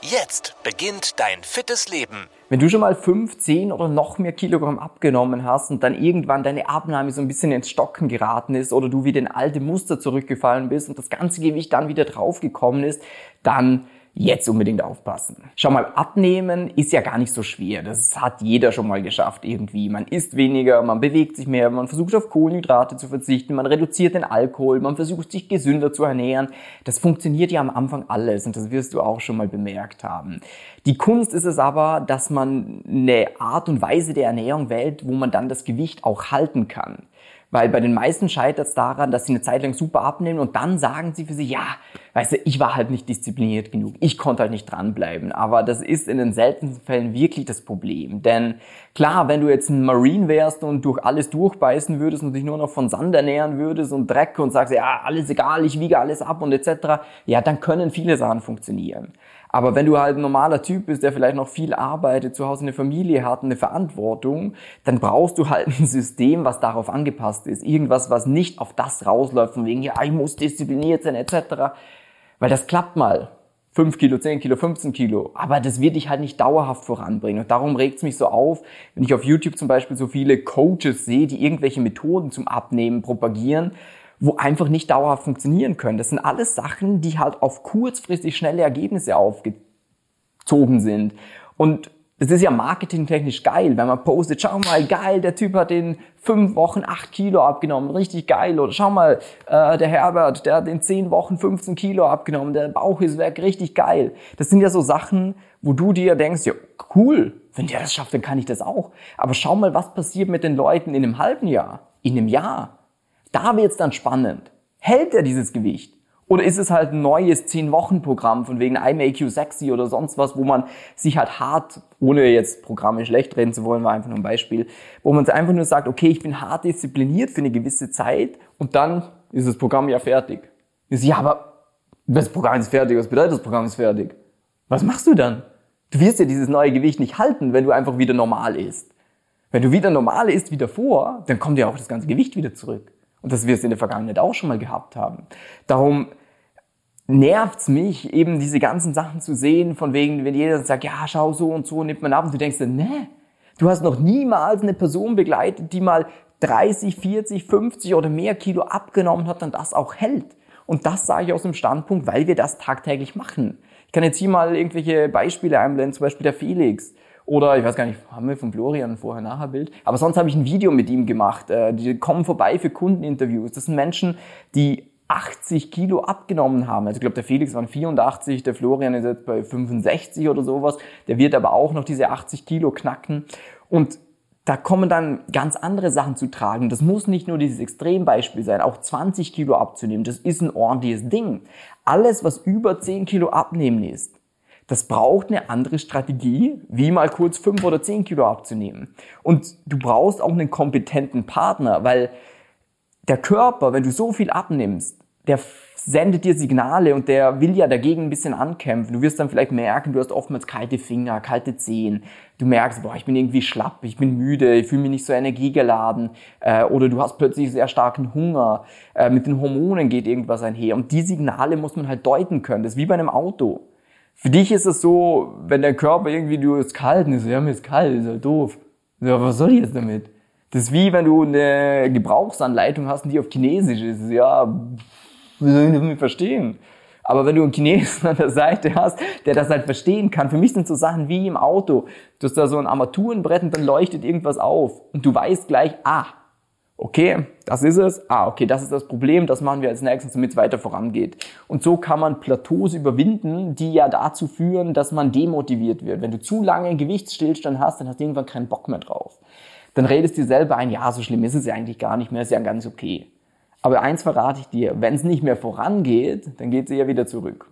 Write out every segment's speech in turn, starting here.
Jetzt beginnt dein fittes Leben. Wenn du schon mal 5, 10 oder noch mehr Kilogramm abgenommen hast und dann irgendwann deine Abnahme so ein bisschen ins Stocken geraten ist oder du wieder in alte Muster zurückgefallen bist und das ganze Gewicht dann wieder draufgekommen ist, dann jetzt unbedingt aufpassen. Schau mal, abnehmen ist ja gar nicht so schwer. Das hat jeder schon mal geschafft irgendwie. Man isst weniger, man bewegt sich mehr, man versucht auf Kohlenhydrate zu verzichten, man reduziert den Alkohol, man versucht sich gesünder zu ernähren. Das funktioniert ja am Anfang alles und das wirst du auch schon mal bemerkt haben. Die Kunst ist es aber, dass man eine Art und Weise der Ernährung wählt, wo man dann das Gewicht auch halten kann. Weil bei den meisten scheitert es daran, dass sie eine Zeit lang super abnehmen und dann sagen sie für sich, ja, weißt du, ich war halt nicht diszipliniert genug, ich konnte halt nicht dranbleiben. Aber das ist in den seltensten Fällen wirklich das Problem. Denn klar, wenn du jetzt ein Marine wärst und durch alles durchbeißen würdest und dich nur noch von Sand ernähren würdest und Dreck und sagst, ja, alles egal, ich wiege alles ab und etc., ja, dann können viele Sachen funktionieren. Aber wenn du halt ein normaler Typ bist, der vielleicht noch viel arbeitet, zu Hause eine Familie hat, eine Verantwortung, dann brauchst du halt ein System, was darauf angepasst ist. Irgendwas, was nicht auf das rausläuft, von wegen, ja, ich muss diszipliniert sein, etc. Weil das klappt mal. 5 Kilo, 10 Kilo, 15 Kilo. Aber das wird dich halt nicht dauerhaft voranbringen. Und darum regt es mich so auf, wenn ich auf YouTube zum Beispiel so viele Coaches sehe, die irgendwelche Methoden zum Abnehmen propagieren, wo einfach nicht dauerhaft funktionieren können. Das sind alles Sachen, die halt auf kurzfristig schnelle Ergebnisse aufgezogen sind. Und das ist ja marketingtechnisch geil, wenn man postet, schau mal, geil, der Typ hat in fünf Wochen acht Kilo abgenommen, richtig geil. Oder schau mal, äh, der Herbert, der hat in zehn Wochen 15 Kilo abgenommen, der Bauch ist weg, richtig geil. Das sind ja so Sachen, wo du dir denkst, ja, cool, wenn der das schafft, dann kann ich das auch. Aber schau mal, was passiert mit den Leuten in einem halben Jahr, in einem Jahr. Da wird's dann spannend. Hält er dieses Gewicht? Oder ist es halt ein neues 10-Wochen-Programm von wegen I make you sexy oder sonst was, wo man sich halt hart, ohne jetzt Programme schlecht reden zu wollen, war einfach nur ein Beispiel, wo man einfach nur sagt, okay, ich bin hart diszipliniert für eine gewisse Zeit und dann ist das Programm ja fertig. Ja, aber das Programm ist fertig, was bedeutet das Programm ist fertig? Was machst du dann? Du wirst ja dieses neue Gewicht nicht halten, wenn du einfach wieder normal isst. Wenn du wieder normal isst wie davor, dann kommt ja auch das ganze Gewicht wieder zurück. Und das wirst du in der Vergangenheit auch schon mal gehabt haben. Darum nervt's mich, eben diese ganzen Sachen zu sehen, von wegen, wenn jeder sagt, ja, schau so und so, nimmt man ab, und du denkst, ne, du hast noch niemals eine Person begleitet, die mal 30, 40, 50 oder mehr Kilo abgenommen hat und das auch hält. Und das sage ich aus dem Standpunkt, weil wir das tagtäglich machen. Ich kann jetzt hier mal irgendwelche Beispiele einblenden, zum Beispiel der Felix. Oder ich weiß gar nicht, haben wir von Florian vorher-nachher Bild? Aber sonst habe ich ein Video mit ihm gemacht. Äh, die kommen vorbei für Kundeninterviews. Das sind Menschen, die 80 Kilo abgenommen haben. Also ich glaube, der Felix waren 84, der Florian ist jetzt bei 65 oder sowas. Der wird aber auch noch diese 80 Kilo knacken. Und da kommen dann ganz andere Sachen zu tragen. Das muss nicht nur dieses Extrembeispiel sein, auch 20 Kilo abzunehmen. Das ist ein ordentliches Ding. Alles, was über 10 Kilo abnehmen ist, das braucht eine andere Strategie, wie mal kurz fünf oder zehn Kilo abzunehmen. Und du brauchst auch einen kompetenten Partner, weil der Körper, wenn du so viel abnimmst, der sendet dir Signale und der will ja dagegen ein bisschen ankämpfen. Du wirst dann vielleicht merken, du hast oftmals kalte Finger, kalte Zehen. Du merkst, boah, ich bin irgendwie schlapp, ich bin müde, ich fühle mich nicht so energiegeladen. Äh, oder du hast plötzlich sehr starken Hunger. Äh, mit den Hormonen geht irgendwas einher. Und die Signale muss man halt deuten können. Das ist wie bei einem Auto. Für dich ist es so, wenn der Körper irgendwie, du ist kalt, und so, ja, mir ist kalt, ist ja doof. So, was soll ich jetzt damit? Das ist wie wenn du eine Gebrauchsanleitung hast, die auf Chinesisch ist. Ja, wie soll ich das nicht verstehen? Aber wenn du einen Chinesen an der Seite hast, der das halt verstehen kann, für mich sind so Sachen wie im Auto. Du hast da so ein Armaturenbrett und dann leuchtet irgendwas auf. Und du weißt gleich, ah, okay, das ist es, ah, okay, das ist das Problem, das machen wir als nächstes, damit es weiter vorangeht. Und so kann man Plateaus überwinden, die ja dazu führen, dass man demotiviert wird. Wenn du zu lange Gewichtsstillstand hast, dann hast du irgendwann keinen Bock mehr drauf. Dann redest du dir selber ein, ja, so schlimm ist es ja eigentlich gar nicht mehr, ist ja ganz okay. Aber eins verrate ich dir, wenn es nicht mehr vorangeht, dann geht es eher wieder zurück.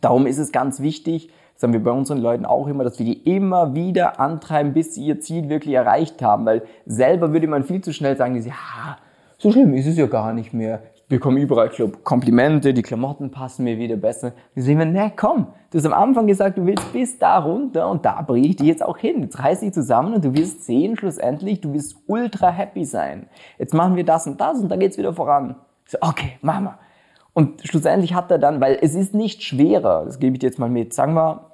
Darum ist es ganz wichtig, Das haben wir bei unseren Leuten auch immer, dass wir die immer wieder antreiben, bis sie ihr Ziel wirklich erreicht haben. Weil selber würde man viel zu schnell sagen, ja, so schlimm ist es ja gar nicht mehr. Ich bekomme überall Komplimente, die Klamotten passen mir wieder besser. Wir sehen wir, ne, komm, du hast am Anfang gesagt, du willst bis da runter und da bringe ich dich jetzt auch hin. Jetzt reiß dich zusammen und du wirst sehen, schlussendlich, du wirst ultra happy sein. Jetzt machen wir das und das und dann geht's wieder voran. So, okay, wir. Und schlussendlich hat er dann, weil es ist nicht schwerer, das gebe ich dir jetzt mal mit, sagen wir,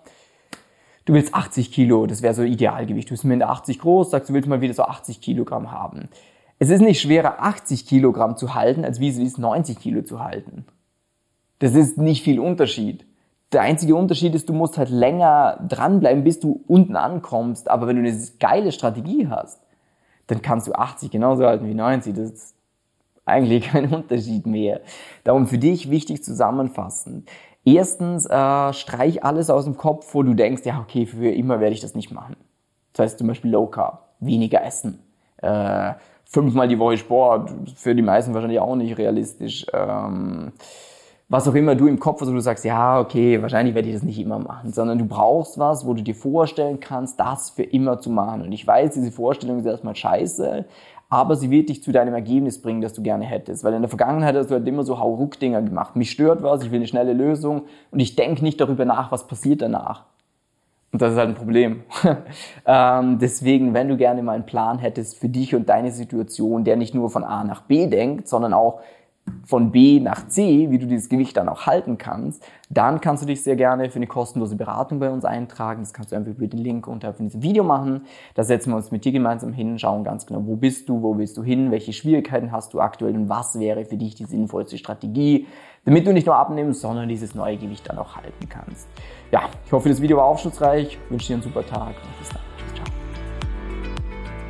du willst 80 Kilo, das wäre so Idealgewicht. Du bist Mitte 80 groß, sagst, du willst mal wieder so 80 Kilogramm haben. Es ist nicht schwerer, 80 Kilogramm zu halten, als wie es ist, 90 Kilo zu halten. Das ist nicht viel Unterschied. Der einzige Unterschied ist, du musst halt länger dranbleiben, bis du unten ankommst. Aber wenn du eine geile Strategie hast, dann kannst du 80 genauso halten wie 90. Das eigentlich kein Unterschied mehr. Darum für dich wichtig zusammenfassend. Erstens, äh, streich alles aus dem Kopf, wo du denkst, ja, okay, für immer werde ich das nicht machen. Das heißt zum Beispiel Low Carb, weniger essen, äh, fünfmal die Woche Sport, für die meisten wahrscheinlich auch nicht realistisch. Ähm, was auch immer du im Kopf hast, wo du sagst, ja, okay, wahrscheinlich werde ich das nicht immer machen, sondern du brauchst was, wo du dir vorstellen kannst, das für immer zu machen. Und ich weiß, diese Vorstellung ist erstmal scheiße, aber sie wird dich zu deinem Ergebnis bringen, das du gerne hättest. Weil in der Vergangenheit hast du halt immer so Hauruck-Dinger gemacht. Mich stört was, ich will eine schnelle Lösung und ich denke nicht darüber nach, was passiert danach. Und das ist halt ein Problem. ähm, deswegen, wenn du gerne mal einen Plan hättest für dich und deine Situation, der nicht nur von A nach B denkt, sondern auch von B nach C, wie du dieses Gewicht dann auch halten kannst, dann kannst du dich sehr gerne für eine kostenlose Beratung bei uns eintragen. Das kannst du einfach über den Link unterhalb von diesem Video machen. Da setzen wir uns mit dir gemeinsam hin, schauen ganz genau, wo bist du, wo willst du hin, welche Schwierigkeiten hast du aktuell und was wäre für dich die sinnvollste Strategie, damit du nicht nur abnimmst, sondern dieses neue Gewicht dann auch halten kannst. Ja, ich hoffe, das Video war aufschlussreich. Ich wünsche dir einen super Tag und bis dann.